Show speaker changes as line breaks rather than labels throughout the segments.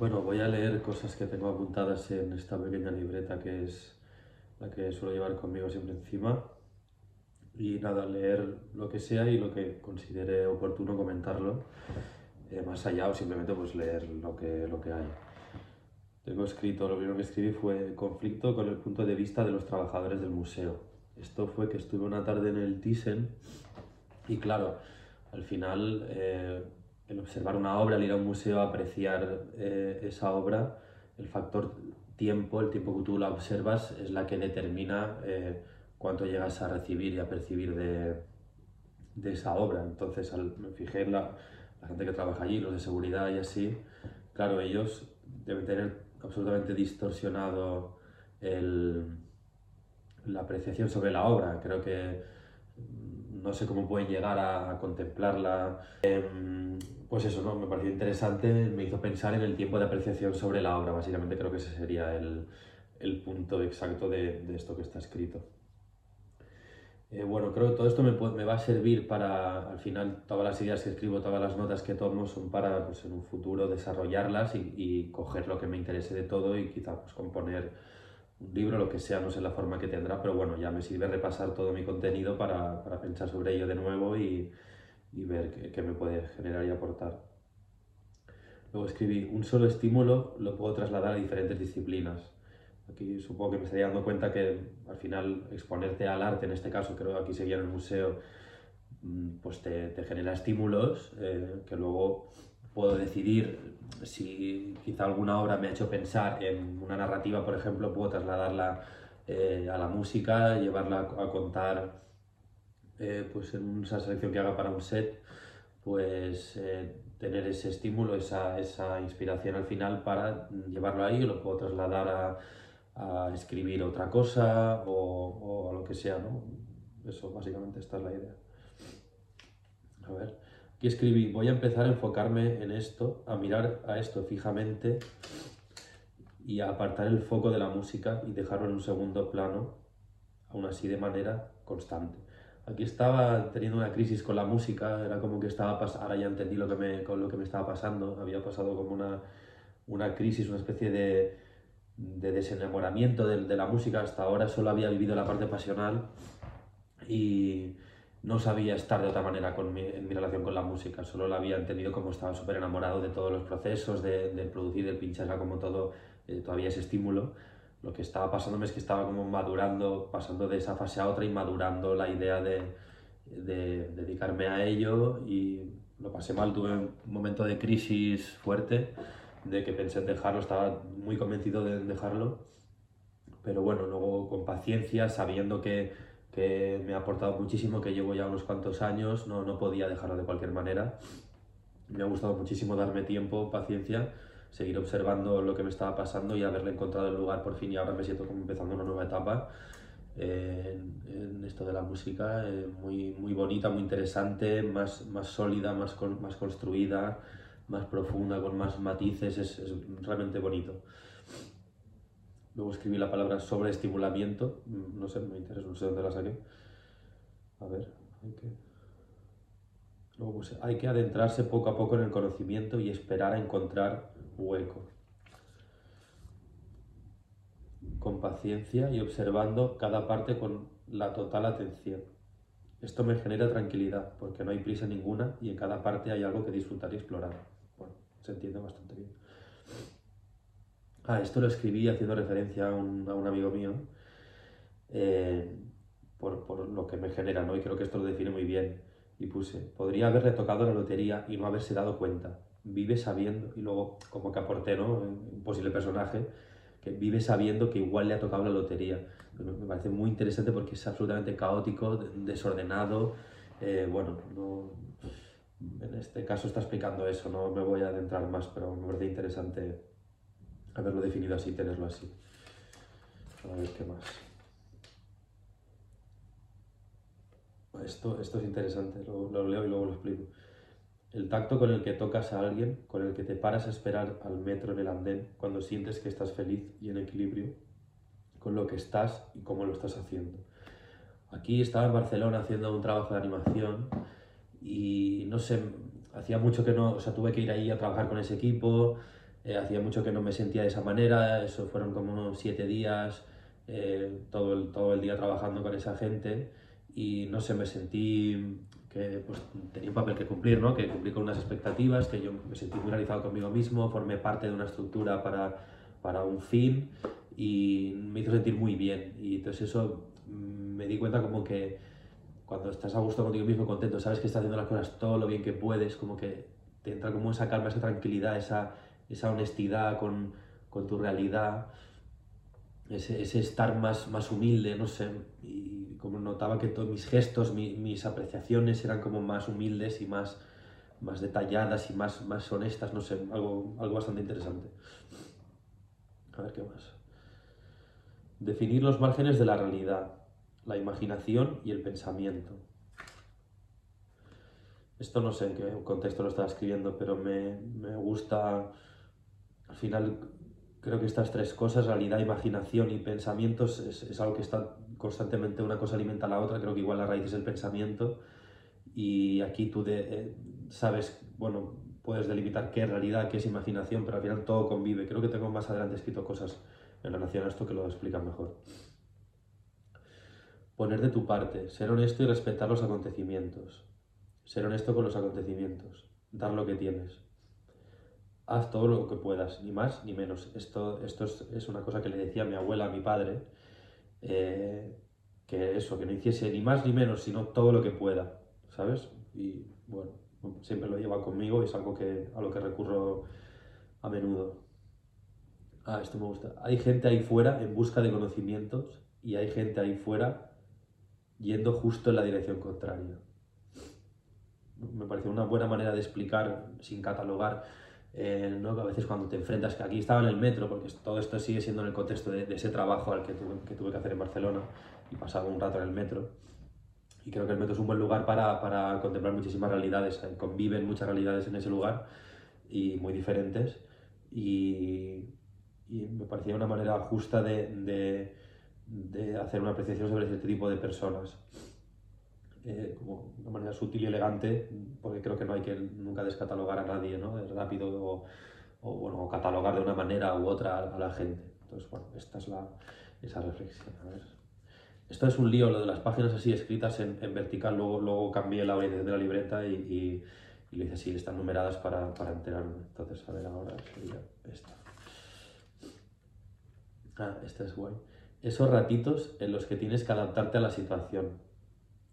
Bueno, voy a leer cosas que tengo apuntadas en esta pequeña libreta que es la que suelo llevar conmigo siempre encima. Y nada, leer lo que sea y lo que considere oportuno comentarlo eh, más allá o simplemente pues leer lo que, lo que hay. Tengo escrito, lo primero que escribí fue conflicto con el punto de vista de los trabajadores del museo. Esto fue que estuve una tarde en el Thyssen y claro, al final eh, el observar una obra, el ir a un museo apreciar eh, esa obra, el factor tiempo, el tiempo que tú la observas, es la que determina eh, cuánto llegas a recibir y a percibir de, de esa obra. Entonces, al, me fijé en la, la, gente que trabaja allí, los de seguridad y así, claro, ellos deben tener absolutamente distorsionado el, la apreciación sobre la obra. Creo que no sé cómo pueden llegar a, contemplarla. Eh, pues eso, ¿no? Me pareció interesante, me hizo pensar en el tiempo de apreciación sobre la obra, básicamente creo que ese sería el, el punto exacto de, de, esto que está escrito. Eh, bueno, creo que todo esto me, va a servir para, al final, todas las ideas que escribo, todas las notas que tomo son para, pues en un futuro, desarrollarlas y, y coger lo que me interese de todo y quizá pues componer un libro, lo que sea, no sé la forma que tendrá, pero bueno, ya me sirve repasar todo mi contenido para, para pensar sobre ello de nuevo y, y ver qué, me puede generar y aportar. Luego escribí, un solo estímulo lo puedo trasladar a diferentes disciplinas. Aquí supongo que me estaría dando cuenta que al final exponerte al arte, en este caso creo que aquí seguía en el museo, mm, pues te, te genera estímulos eh, que luego puedo decidir si quizá alguna obra me ha hecho pensar en una narrativa, por ejemplo, puedo trasladarla eh, a la música, llevarla a contar eh, pues en esa selección que haga para un set, pues eh, tener ese estímulo, esa, esa, inspiración al final para llevarlo ahí, lo puedo trasladar a, a escribir otra cosa o, o, a lo que sea, ¿no? Eso básicamente esta es la idea. A ver, aquí escribí, voy a empezar a enfocarme en esto, a mirar a esto fijamente y a apartar el foco de la música y dejarlo en un segundo plano, aún así de manera constante. Aquí estaba teniendo una crisis con la música, era como que estaba pasando, ahora ya entendí lo que me, con lo que me estaba pasando, había pasado como una, una crisis, una especie de, de desenamoramiento de, de, la música, hasta ahora solo había vivido la parte pasional y no sabía estar de otra manera con mi, en mi relación con la música, solo la había entendido como estaba súper enamorado de todos los procesos, de, producir, de pinchar, era como todo, eh, todavía ese estímulo. Lo que estaba pasándome es que estaba como madurando, pasando de esa fase a otra y madurando la idea de, de, dedicarme a ello y lo pasé mal, tuve un momento de crisis fuerte, de que pensé en dejarlo, estaba muy convencido de dejarlo, pero bueno, luego con paciencia, sabiendo que, que me ha aportado muchísimo, que llevo ya unos cuantos años, no, no podía dejarlo de cualquier manera. Me ha gustado muchísimo darme tiempo, paciencia seguir observando lo que me estaba pasando y haberle encontrado el lugar por fin y ahora me siento como empezando una nueva etapa en, en, esto de la música, eh, muy, muy bonita, muy interesante, más, más sólida, más, con, más construida, más profunda, con más matices, es, es realmente bonito. Luego escribí la palabra sobreestimulamiento, no sé, me interesa, no sé dónde la saqué. A ver, hay que... Luego puse, hay que adentrarse poco a poco en el conocimiento y esperar a encontrar hueco. Con paciencia y observando cada parte con la total atención. Esto me genera tranquilidad porque no hay prisa ninguna y en cada parte hay algo que disfrutar y explorar. Bueno, se entiende bastante bien. Ah, esto lo escribí haciendo referencia a un, a un amigo mío eh, por, por, lo que me genera, ¿no? Y creo que esto lo define muy bien. Y puse, podría haberle tocado la lotería y no haberse dado cuenta vive sabiendo, y luego como que aporté, ¿no? Un posible personaje, que vive sabiendo que igual le ha tocado la lotería. Me parece muy interesante porque es absolutamente caótico, desordenado, eh, bueno, no, en este caso está explicando eso, no me voy a adentrar más, pero me parece interesante haberlo definido así, tenerlo así. A ver qué más. Esto, esto es interesante, lo, lo leo y luego lo explico. El tacto con el que tocas a alguien, con el que te paras a esperar al metro en el andén cuando sientes que estás feliz y en equilibrio con lo que estás y cómo lo estás haciendo. Aquí estaba en Barcelona haciendo un trabajo de animación y no sé, hacía mucho que no, o sea, tuve que ir ahí a trabajar con ese equipo, eh, hacía mucho que no me sentía de esa manera, eso fueron como unos siete días, eh, todo, el, todo el día trabajando con esa gente y no sé, me sentí que pues, tenía un papel que cumplir, ¿no? que cumplí con unas expectativas, que yo me sentí muy realizado conmigo mismo, formé parte de una estructura para, para un fin y me hizo sentir muy bien. Y entonces eso mm, me di cuenta como que cuando estás a gusto contigo mismo, contento, sabes que estás haciendo las cosas todo lo bien que puedes, como que te entra como esa calma, esa tranquilidad, esa, esa honestidad con, tu realidad, ese, ese, estar más, más humilde, no sé, y como notaba que todos mis gestos, mis apreciaciones eran como más humildes y más, más detalladas y más, más honestas, no sé, algo, algo bastante interesante. A ver qué más. Definir los márgenes de la realidad la imaginación y el pensamiento. Esto no sé en qué contexto lo estaba escribiendo, pero me, me gusta, al final creo que estas tres cosas, realidad, imaginación y pensamientos, es, es, algo que está constantemente, una cosa alimenta a la otra, creo que igual la raíz es el pensamiento y aquí tú eh, sabes, bueno, puedes delimitar qué es realidad, qué es imaginación, pero al final todo convive. Creo que tengo más adelante escrito cosas en relación a esto que lo explican mejor poner de tu parte, ser honesto y respetar los acontecimientos. Ser honesto con los acontecimientos, dar lo que tienes. Haz todo lo que puedas, ni más ni menos. Esto, esto es, una cosa que le decía a mi abuela, a mi padre, eh, que eso, que no hiciese ni más ni menos, sino todo lo que pueda, ¿sabes? Y bueno, siempre lo lleva conmigo y es algo que, a lo que recurro a menudo. Ah, esto me gusta. Hay gente ahí fuera en busca de conocimientos y hay gente ahí fuera yendo justo en la dirección contraria. Me parece una buena manera de explicar, sin catalogar, eh, ¿no? que a veces cuando te enfrentas, que aquí estaba en el metro, porque todo esto sigue siendo en el contexto de, ese trabajo al que tuve, que tuve, que hacer en Barcelona y pasaba un rato en el metro. Y creo que el metro es un buen lugar para, para contemplar muchísimas realidades, eh, conviven muchas realidades en ese lugar y muy diferentes. Y, y me parecía una manera justa de, de de hacer una apreciación sobre este tipo de personas. Eh, como de una manera sutil y elegante, porque creo que no hay que nunca descatalogar a nadie, ¿no? Es rápido o, o, bueno, catalogar de una manera u otra a, la gente. Entonces, bueno, esta es la, esa reflexión. A ver. Esto es un lío, lo de las páginas así escritas en, en vertical, luego, luego cambié la orientación de la libreta y, y, y lo hice así, están numeradas para, para enterarme. Entonces, a ver, ahora sería esta. Ah, esta es guay esos ratitos en los que tienes que adaptarte a la situación.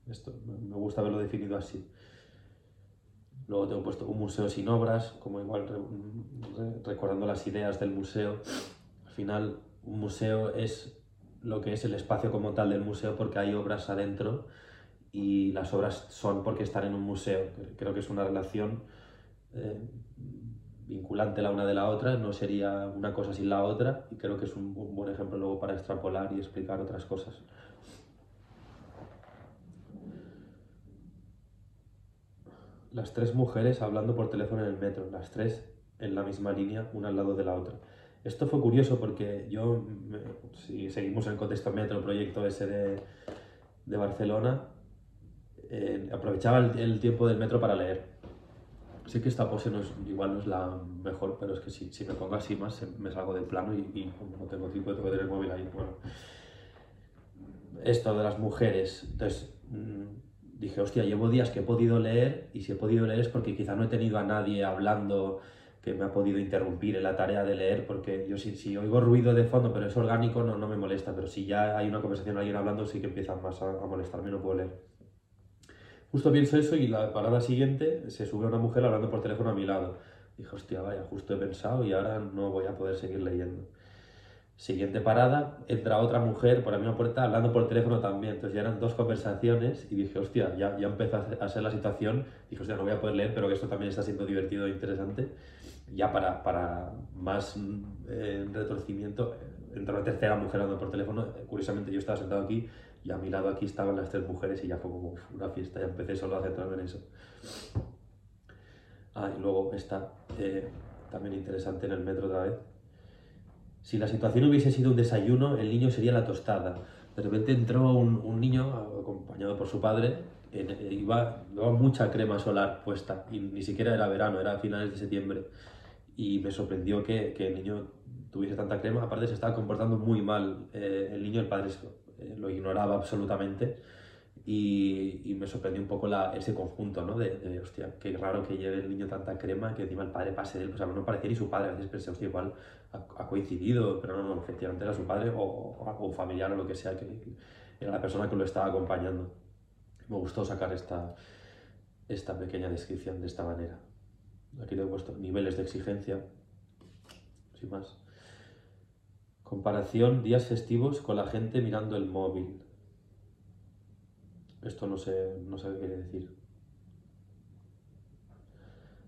Esto me gusta haberlo definido así. Luego tengo puesto un museo sin obras, como igual recordando las ideas del museo. Al final, un museo es lo que es el espacio como tal del museo porque hay obras adentro y las obras son porque están en un museo. Creo que es una relación eh, vinculante la una de la otra, no sería una cosa sin la otra y creo que es un, buen ejemplo luego para extrapolar y explicar otras cosas. Las tres mujeres hablando por teléfono en el metro, las tres en la misma línea, una al lado de la otra. Esto fue curioso porque yo, si seguimos en el contexto metro, el proyecto ese de, de Barcelona, eh, aprovechaba el tiempo del metro para leer Sí que esta pose no es, igual no es la mejor, pero es que si, si me pongo así más me salgo del plano y, y no tengo tiempo de tener el móvil ahí. Bueno, esto de las mujeres, entonces mmm, dije, hostia, llevo días que he podido leer y si he podido leer es porque quizá no he tenido a nadie hablando que me ha podido interrumpir en la tarea de leer, porque yo si, si oigo ruido de fondo, pero es orgánico, no, no me molesta, pero si ya hay una conversación, alguien hablando, sí que empieza más a, a molestarme, no puedo leer. Justo pienso eso y la parada siguiente se sube una mujer hablando por teléfono a mi lado. Dije, hostia, vaya, justo he pensado y ahora no voy a poder seguir leyendo. Siguiente parada, entra otra mujer por la misma puerta hablando por teléfono también. Entonces ya eran dos conversaciones y dije, hostia, ya, ya empezó a ser la situación. Dije, hostia, no voy a poder leer, pero que esto también está siendo divertido e interesante. Ya para, para más eh, retorcimiento, entra una tercera mujer hablando por teléfono. Curiosamente yo estaba sentado aquí y a mi lado aquí estaban las tres mujeres y ya fue como una fiesta, ya empecé solo a centrarme en eso. Ah, y luego está eh, también interesante en el metro otra vez. Si la situación hubiese sido un desayuno, el niño sería la tostada. De repente entró un, un niño acompañado por su padre, en, iba, llevaba mucha crema solar puesta y ni siquiera era verano, era finales de septiembre. y me sorprendió que, que, el niño tuviese tanta crema. Aparte se estaba comportando muy mal eh, el niño, el padre eh, lo ignoraba absolutamente y, y, me sorprendió un poco la, ese conjunto, ¿no? De, de, hostia, qué raro que lleve el niño tanta crema que encima el padre pase de él. Pues no parecía ni su padre, a veces pensé, hostia, igual ha, ha, coincidido, pero no, no, efectivamente era su padre o, o, o familiar o lo que sea, que era la persona que lo estaba acompañando. Me gustó sacar esta, esta pequeña descripción de esta manera. Aquí te he puesto niveles de exigencia, sin más. Comparación días festivos con la gente mirando el móvil. Esto no sé, no sé qué quiere decir.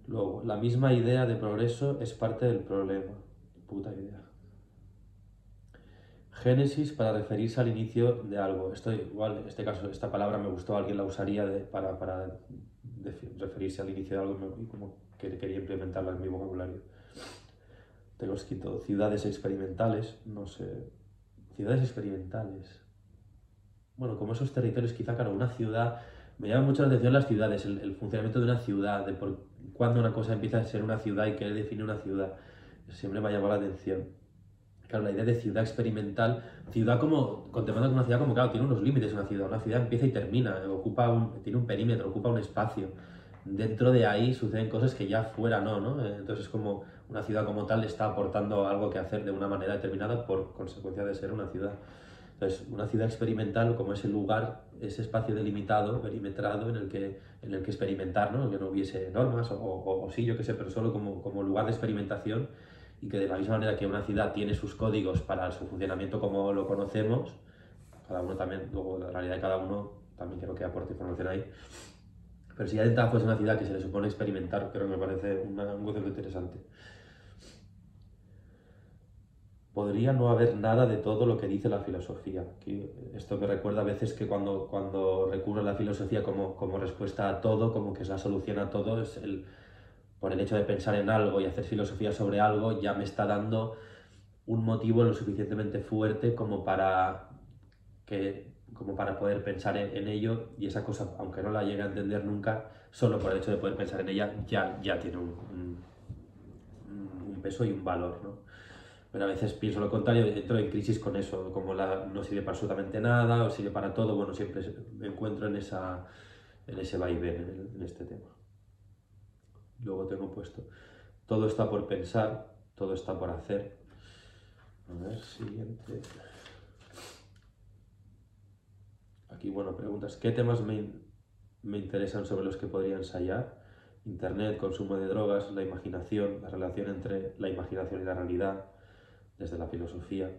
Luego, la misma idea de progreso es parte del problema. Puta idea. Génesis para referirse al inicio de algo. Esto igual, en este caso, esta palabra me gustó, alguien la usaría para, para referirse al inicio de algo y como que quería implementarla en mi vocabulario. Tengo escrito ciudades experimentales, no sé, ciudades experimentales. Bueno, como esos territorios, quizá, claro, una ciudad, me llama mucho la atención las ciudades, el, funcionamiento de una ciudad, de por cuándo una cosa empieza a ser una ciudad y qué define una ciudad. Siempre me ha llamado la atención claro, la idea de ciudad experimental, ciudad como, contemplando como una ciudad como, claro, tiene unos límites una ciudad, una ciudad empieza y termina, ocupa tiene un perímetro, ocupa un espacio. Dentro de ahí suceden cosas que ya fuera no, ¿no? Entonces es como una ciudad como tal está aportando algo que hacer de una manera determinada por consecuencia de ser una ciudad. Entonces, una ciudad experimental como ese lugar, ese espacio delimitado, perimetrado, en el que, en el que experimentar, ¿no? Que no hubiese normas, o, o, o sí, yo qué sé, pero solo como, como lugar de experimentación y que de la misma manera que una ciudad tiene sus códigos para su funcionamiento como lo conocemos, cada uno también, luego la realidad de cada uno también creo que aporte información ahí. Pero si ya de entrada fuese una ciudad que se le supone experimentar, creo que me parece una, un concepto interesante. Podría no haber nada de todo lo que dice la filosofía. Esto me recuerda a veces que cuando, cuando recurro a la filosofía como, como respuesta a todo, como que es la solución a todo, es el, por el hecho de pensar en algo y hacer filosofía sobre algo, ya me está dando un motivo lo suficientemente fuerte como para, que, como para poder pensar en, en ello y esa cosa, aunque no la llegue a entender nunca, solo por el hecho de poder pensar en ella ya, ya tiene un, un, un peso y un valor. ¿no? Pero a veces pienso lo contrario, entro en crisis con eso, como no sirve para absolutamente nada o sirve para todo, bueno, siempre me encuentro en, esa, en ese vaivén en, en este tema. Luego tengo puesto, todo está por pensar, todo está por hacer. A ver, siguiente. Aquí, bueno, preguntas, ¿qué temas me, me interesan sobre los que podría ensayar? Internet, consumo de drogas, la imaginación, la relación entre la imaginación y la realidad, desde la filosofía.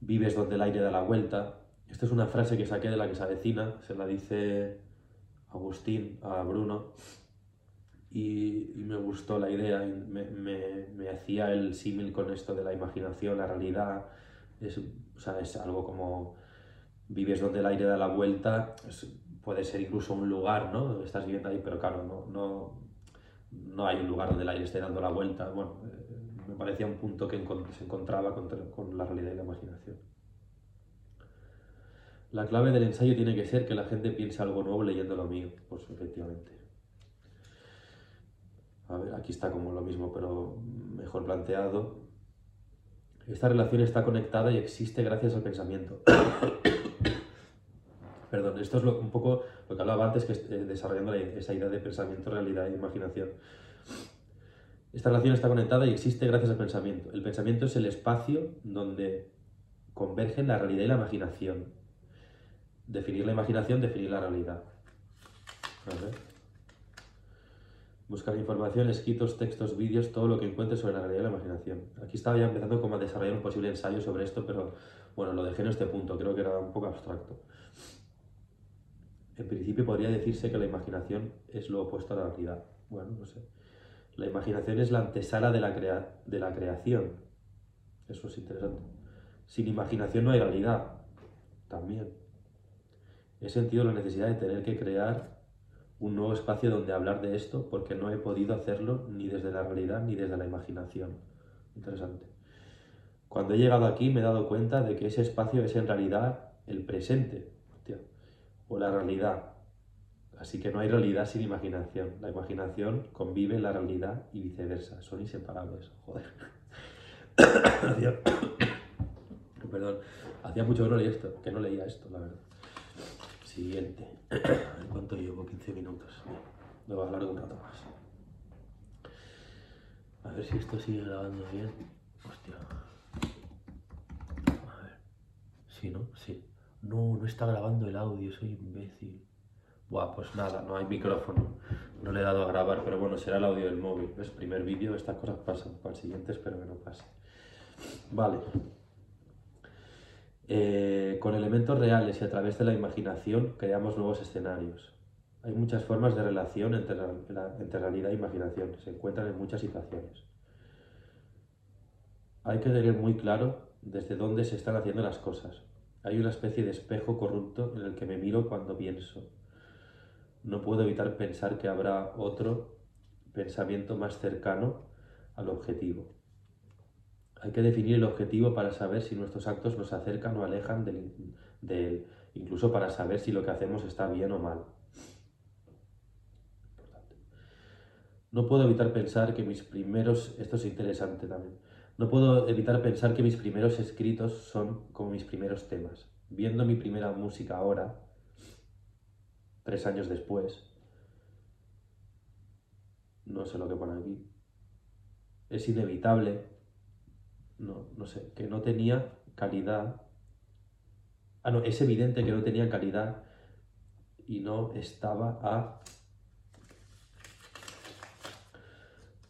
Vives donde el aire da la vuelta. Esta es una frase que saqué de la que se avecina, se la dice Agustín a Bruno, y, me gustó la idea, me, me, me hacía el símil con esto de la imaginación, la realidad, es, o sea, es algo como vives donde el aire da la vuelta, puede ser incluso un lugar, ¿no? Estás viviendo ahí, pero claro, no, no, no hay un lugar donde el aire esté dando la vuelta. Bueno, me parecía un punto que se encontraba con, la realidad y la imaginación. La clave del ensayo tiene que ser que la gente piense algo nuevo leyendo lo mío, pues efectivamente. A ver, aquí está como lo mismo, pero mejor planteado. Esta relación está conectada y existe gracias al pensamiento. Perdón, esto es lo, un poco lo que hablaba antes, que eh, desarrollando esa idea de pensamiento, realidad e imaginación. Esta relación está conectada y existe gracias al pensamiento. El pensamiento es el espacio donde convergen la realidad y la imaginación. Definir la imaginación, definir la realidad. Ver. Buscar información, escritos, textos, vídeos, todo lo que encuentres sobre la realidad y la imaginación. Aquí estaba ya empezando como a desarrollar un posible ensayo sobre esto, pero bueno, lo dejé en este punto, creo que era un poco abstracto. En principio podría decirse que la imaginación es lo opuesto a la realidad. Bueno, no sé. La imaginación es la antesala de la, crea de la creación. Eso es interesante. Sin imaginación no hay realidad. También. He sentido la necesidad de tener que crear un nuevo espacio donde hablar de esto porque no he podido hacerlo ni desde la realidad ni desde la imaginación. Interesante. Cuando he llegado aquí me he dado cuenta de que ese espacio es en realidad el presente, o la realidad. Así que no hay realidad sin imaginación. La imaginación convive en la realidad y viceversa. Son inseparables. Joder. hacía... Perdón. Hacía mucho que no esto, que no leía esto, la verdad. Siguiente. ¿En cuánto llevo? 15 minutos. Me voy a hablar un rato más. A ver si esto sigue grabando bien. Hostia. A ver. Sí, ¿no? Sí. No, no está grabando el audio, soy imbécil. Buah, pues nada, no hay micrófono. No le he dado a grabar, pero bueno, será el audio del móvil. Es primer vídeo, estas cosas pasan. Para el siguiente espero que no pase. Vale. Eh, con elementos reales y a través de la imaginación creamos nuevos escenarios. Hay muchas formas de relación entre, entre realidad e imaginación. Se encuentran en muchas situaciones. Hay que tener muy claro desde dónde se están haciendo las cosas. Hay una especie de espejo corrupto en el que me miro cuando pienso. No puedo evitar pensar que habrá otro pensamiento más cercano al objetivo. Hay que definir el objetivo para saber si nuestros actos nos acercan o alejan de él, incluso para saber si lo que hacemos está bien o mal. No puedo evitar pensar que mis primeros, esto es interesante también, no puedo evitar pensar que mis primeros escritos son como mis primeros temas. Viendo mi primera música ahora, tres años después, no sé lo que pone aquí, es inevitable, no, no sé, que no tenía calidad. Ah, no, es evidente que no tenía calidad y no estaba a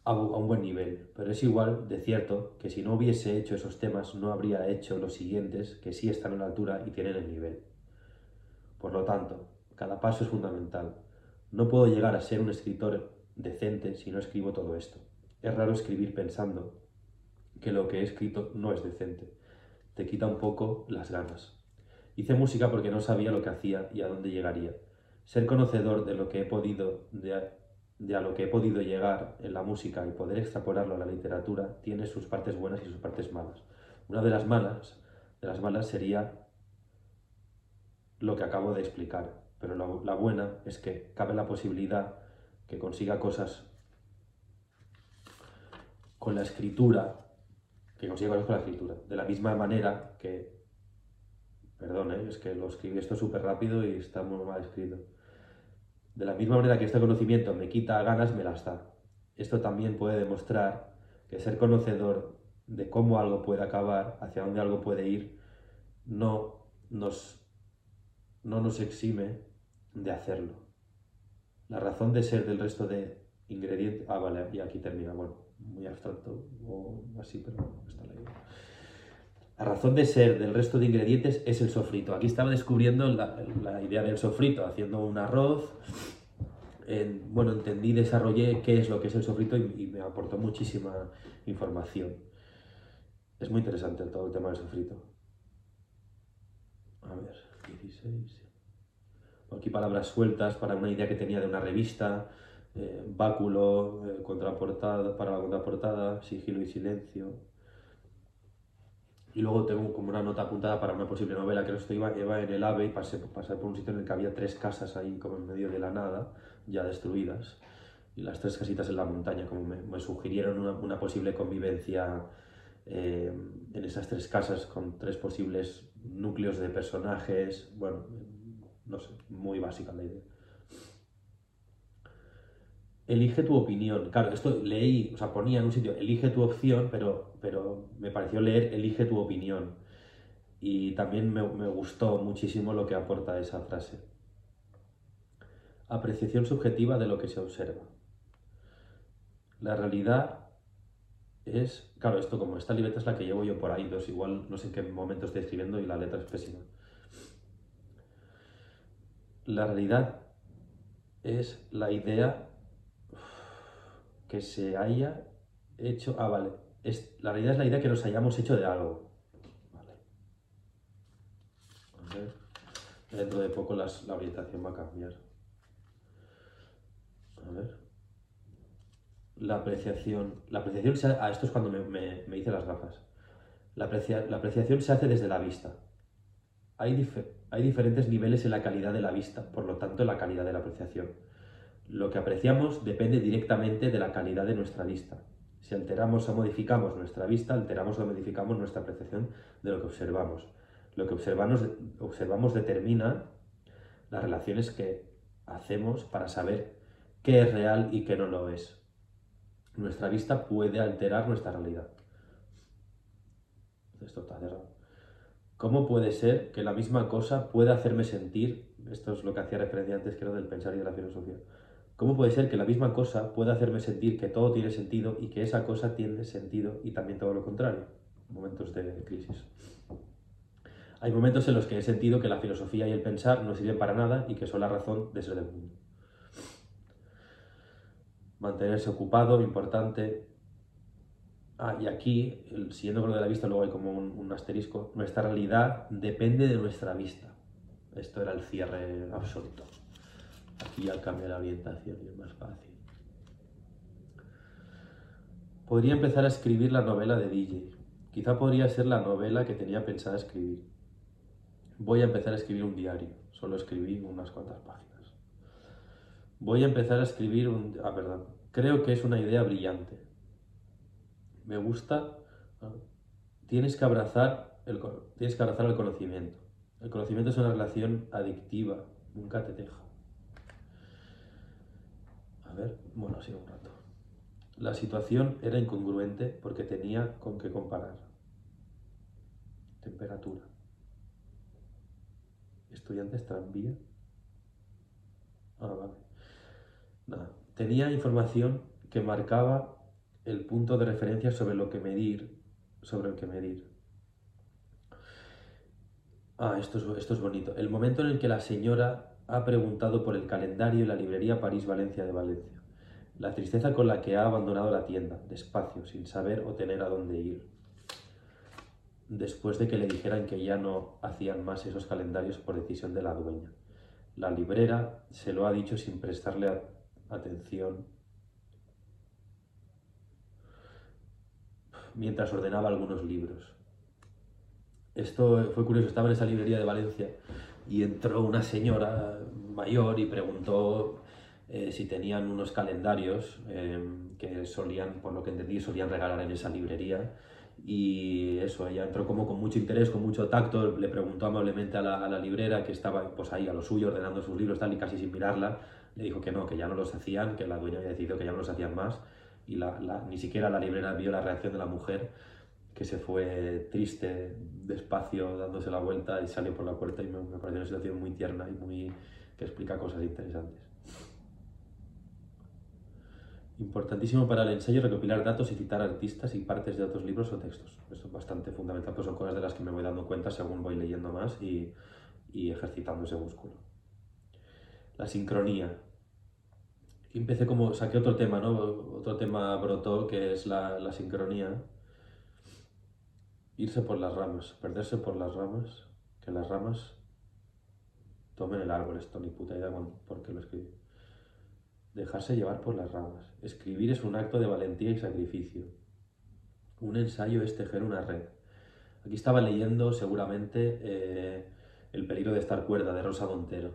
a un buen nivel, pero es igual de cierto que si no hubiese hecho esos temas no habría hecho los siguientes que sí están a la altura y tienen el nivel. Por lo tanto, cada paso es fundamental. No puedo llegar a ser un escritor decente si no escribo todo esto. Es raro escribir pensando que lo que he escrito no es decente. Te quita un poco las ganas. Hice música porque no sabía lo que hacía y a dónde llegaría. Ser conocedor de lo que he podido, de a lo que he podido llegar en la música y poder extrapolarlo a la literatura tiene sus partes buenas y sus partes malas. Una de las malas, de las malas sería lo que acabo de explicar, pero la, buena es que cabe la posibilidad que consiga cosas con la escritura, que consiga cosas con la escritura, de la misma manera que, perdón, ¿eh? es que lo escribí esto súper rápido y está muy mal escrito de la misma manera que este conocimiento me quita ganas, me las da. Esto también puede demostrar que ser conocedor de cómo algo puede acabar, hacia dónde algo puede ir, no nos, no nos exime de hacerlo. La razón de ser del resto de ingredientes... Ah, vale, y aquí termina. Bueno, muy abstracto o así, pero está leído. La razón de ser del resto de ingredientes es el sofrito. Aquí estaba descubriendo la, idea del sofrito, haciendo un arroz. bueno, entendí, desarrollé qué es lo que es el sofrito y, me aportó muchísima información. Es muy interesante todo el tema del sofrito. A ver, 16. Aquí palabras sueltas para una idea que tenía de una revista, eh, báculo, eh, contraportada, para la contraportada, sigilo y silencio, y luego tengo como una nota apuntada para una posible novela, que esto iba, iba en el AVE y pasé, pasé por un sitio en el que había tres casas ahí como en medio de la nada, ya destruidas, y las tres casitas en la montaña, como me, me sugirieron una, una, posible convivencia eh, en esas tres casas con tres posibles núcleos de personajes, bueno, no sé, muy básica la idea. Elige tu opinión. Claro, esto leí, o sea, ponía en un sitio, elige tu opción, pero, pero me pareció leer, elige tu opinión. Y también me, me gustó muchísimo lo que aporta esa frase. Apreciación subjetiva de lo que se observa. La realidad es, claro, esto como esta libreta es la que llevo yo por ahí, entonces igual no sé en qué momento estoy escribiendo y la letra es pésima. La realidad es la idea que se haya hecho... Ah, vale. Es, la realidad es la idea que nos hayamos hecho de algo. Vale. A ver. Dentro de poco las, la orientación va a cambiar. A ver. La apreciación. La apreciación se ah, esto es cuando me, me, me hice las gafas. La, aprecia, la, apreciación se hace desde la vista. Hay, Hay diferentes niveles en la calidad de la vista, por lo tanto en la calidad de la apreciación. Lo que apreciamos depende directamente de la calidad de nuestra vista. Si alteramos o modificamos nuestra vista, alteramos o modificamos nuestra apreciación de lo que observamos. Lo que observamos, observamos determina las relaciones que hacemos para saber qué es real y qué no lo es. Nuestra vista puede alterar nuestra realidad. Esto está cerrado. ¿Cómo puede ser que la misma cosa pueda hacerme sentir, esto es lo que hacía referencia antes creo del pensar y de la filosofía, ¿cómo puede ser que la misma cosa pueda hacerme sentir que todo tiene sentido y que esa cosa tiene sentido y también todo lo contrario? Momentos de crisis. Hay momentos en los que he sentido que la filosofía y el pensar no sirven para nada y que son la razón de ser del mundo. Mantenerse ocupado, importante, Ah, y aquí, siguiendo con lo de la vista, luego hay como un, asterisco. Nuestra realidad depende de nuestra vista. Esto era el cierre absoluto. Aquí ya cambia la orientación y es más fácil. Podría empezar a escribir la novela de DJ. Quizá podría ser la novela que tenía pensada escribir. Voy a empezar a escribir un diario. Solo escribí unas cuantas páginas. Voy a empezar a escribir un... Ah, perdón. Creo que es una idea brillante me gusta, tienes que abrazar el, tienes que abrazar el conocimiento. El conocimiento es una relación adictiva, nunca te deja. A ver, bueno, sido un rato. La situación era incongruente porque tenía con qué comparar. Temperatura. Estudiantes tranvía. Ah, vale. Nada. Tenía información que marcaba el punto de referencia sobre lo que medir, sobre el que medir. Ah, esto es, esto es bonito. El momento en el que la señora ha preguntado por el calendario en la librería París-Valencia de Valencia. La tristeza con la que ha abandonado la tienda, despacio, sin saber o tener a dónde ir. Después de que le dijeran que ya no hacían más esos calendarios por decisión de la dueña. La librera se lo ha dicho sin prestarle atención mientras ordenaba algunos libros. Esto fue curioso, estaba en esa librería de Valencia y entró una señora mayor y preguntó eh, si tenían unos calendarios eh, que solían, por lo que entendí, solían regalar en esa librería. Y eso, ella entró como con mucho interés, con mucho tacto, le preguntó amablemente a la, a librera que estaba pues ahí a lo suyo ordenando sus libros tal y casi sin mirarla, le dijo que no, que ya no los hacían, que la dueña había decidido que ya no los hacían más y la, ni siquiera la librera vio la reacción de la mujer que se fue triste, despacio, dándose la vuelta y salió por la puerta y me, me pareció una situación muy tierna y muy que explica cosas interesantes. Importantísimo para el ensayo recopilar datos y citar artistas y partes de otros libros o textos. Eso es bastante fundamental, pues son cosas de las que me voy dando cuenta según voy leyendo más y, y ejercitando ese músculo. La sincronía empecé como, saqué otro tema, ¿no? Otro tema brotó que es la, la sincronía. Irse por las ramas, perderse por las ramas, que las ramas tomen el árbol, esto ni puta idea por qué lo escribí. Dejarse llevar por las ramas. Escribir es un acto de valentía y sacrificio. Un ensayo es tejer una red. Aquí estaba leyendo seguramente eh, El peligro de estar cuerda de Rosa Montero.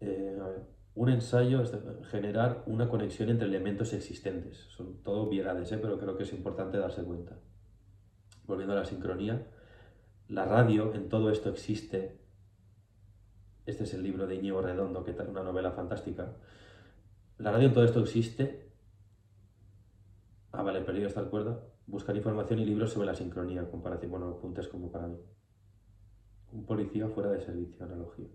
Eh, a ver. Un ensayo es generar una conexión entre elementos existentes. Son todo obviedades, ¿eh? pero creo que es importante darse cuenta. Volviendo a la sincronía, la radio en todo esto existe. Este es el libro de Íñigo Redondo, que es una novela fantástica. La radio en todo esto existe. Ah, vale, perdido esta cuerda. Buscar información y libros sobre la sincronía, comparación, bueno, apuntes como para mí. Un policía fuera de servicio, analogía.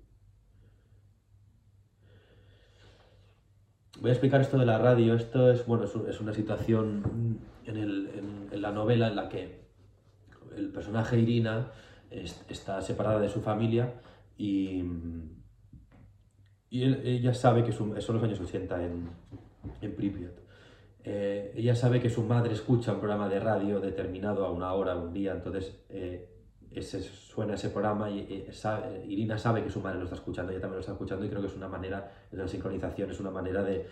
Voy a explicar esto de la radio. Esto es, bueno, es una situación en, la novela en la que el personaje Irina está separada de su familia y, y ella sabe que son los años 80 en, en Pripyat. Eh, ella sabe que su madre escucha un programa de radio determinado a una hora, un día, entonces eh, ese, suena ese programa y Irina sabe que su madre lo está escuchando, ella también lo está escuchando y creo que es una manera, de la sincronización, es una manera de,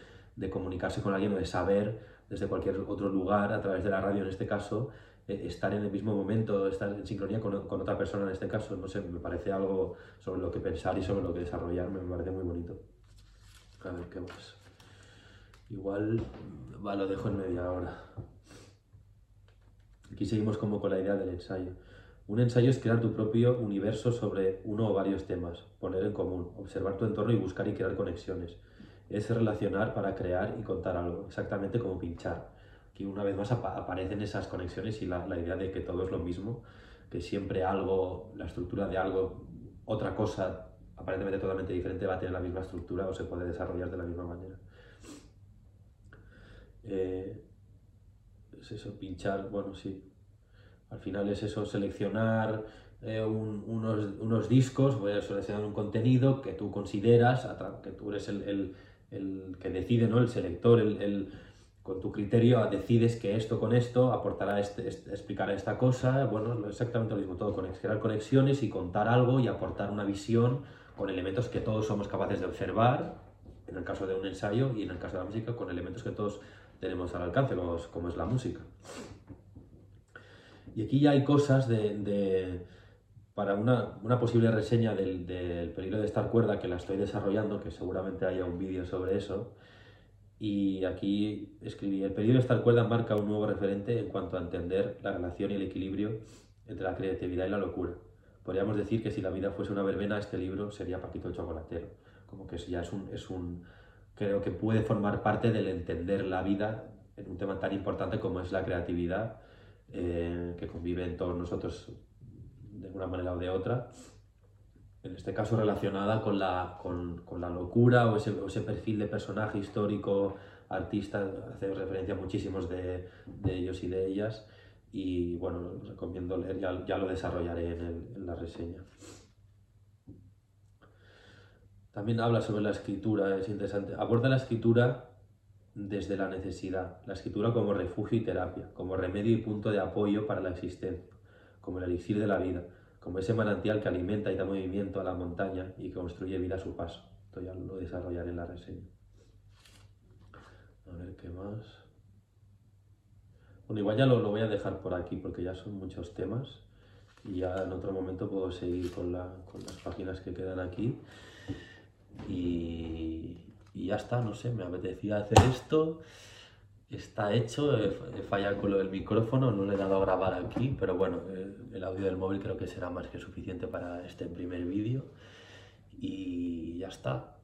comunicarse con alguien o de saber desde cualquier otro lugar, a través de la radio en este caso, eh, estar en el mismo momento, estar en sincronía con, otra persona en este caso, no sé, me parece algo sobre lo que pensar y sobre lo que desarrollar, me parece muy bonito. A ver qué más. Igual va, lo dejo en media hora. Aquí seguimos como con la idea del ensayo. Un ensayo es crear tu propio universo sobre uno o varios temas, poner en común, observar tu entorno y buscar y crear conexiones. Es relacionar para crear y contar algo, exactamente como pinchar. Aquí una vez más aparecen esas conexiones y la, la idea de que todo es lo mismo, que siempre algo, la estructura de algo, otra cosa aparentemente totalmente diferente va a tener la misma estructura o se puede desarrollar de la misma manera. Eh, es eso, pinchar, bueno, sí, al final es eso, seleccionar eh, unos, unos, discos, voy a seleccionar un contenido que tú consideras, que tú eres el, que decide, ¿no? el selector, el, con tu criterio decides que esto con esto aportará, este, este, explicará esta cosa, bueno, exactamente lo mismo, todo, crear conexiones y contar algo y aportar una visión con elementos que todos somos capaces de observar, en el caso de un ensayo, y en el caso de la música, con elementos que todos tenemos al alcance, como es la música. Y aquí ya hay cosas de, para una, una, posible reseña del, del, peligro de estar cuerda que la estoy desarrollando, que seguramente haya un vídeo sobre eso. Y aquí escribí, el peligro de estar cuerda marca un nuevo referente en cuanto a entender la relación y el equilibrio entre la creatividad y la locura. Podríamos decir que si la vida fuese una verbena, este libro sería Paquito el Chocolatero. Como que ya es un, es un, creo que puede formar parte del entender la vida en un tema tan importante como es la creatividad eh, que conviven todos nosotros de una manera o de otra, en este caso relacionada con la, con, con la locura o ese, perfil de personaje histórico, artista, hace referencia a muchísimos de, de ellos y de ellas, y bueno, recomiendo leer, ya, ya lo desarrollaré en la reseña. También habla sobre la escritura, es interesante. Aborda la escritura desde la necesidad, la escritura como refugio y terapia, como remedio y punto de apoyo para la existencia, como el elixir de la vida, como ese manantial que alimenta y da movimiento a la montaña y construye vida a su paso. Esto ya lo desarrollaré en la reseña. A ver qué más. Bueno, igual ya lo, voy a dejar por aquí porque ya son muchos temas y ya en otro momento puedo seguir con, con las páginas que quedan aquí. Y, y ya está, no sé, me apetecía hacer esto, está hecho, he, fallado con lo del micrófono, no le he dado a grabar aquí, pero bueno, el, audio del móvil creo que será más que suficiente para este primer vídeo y ya está.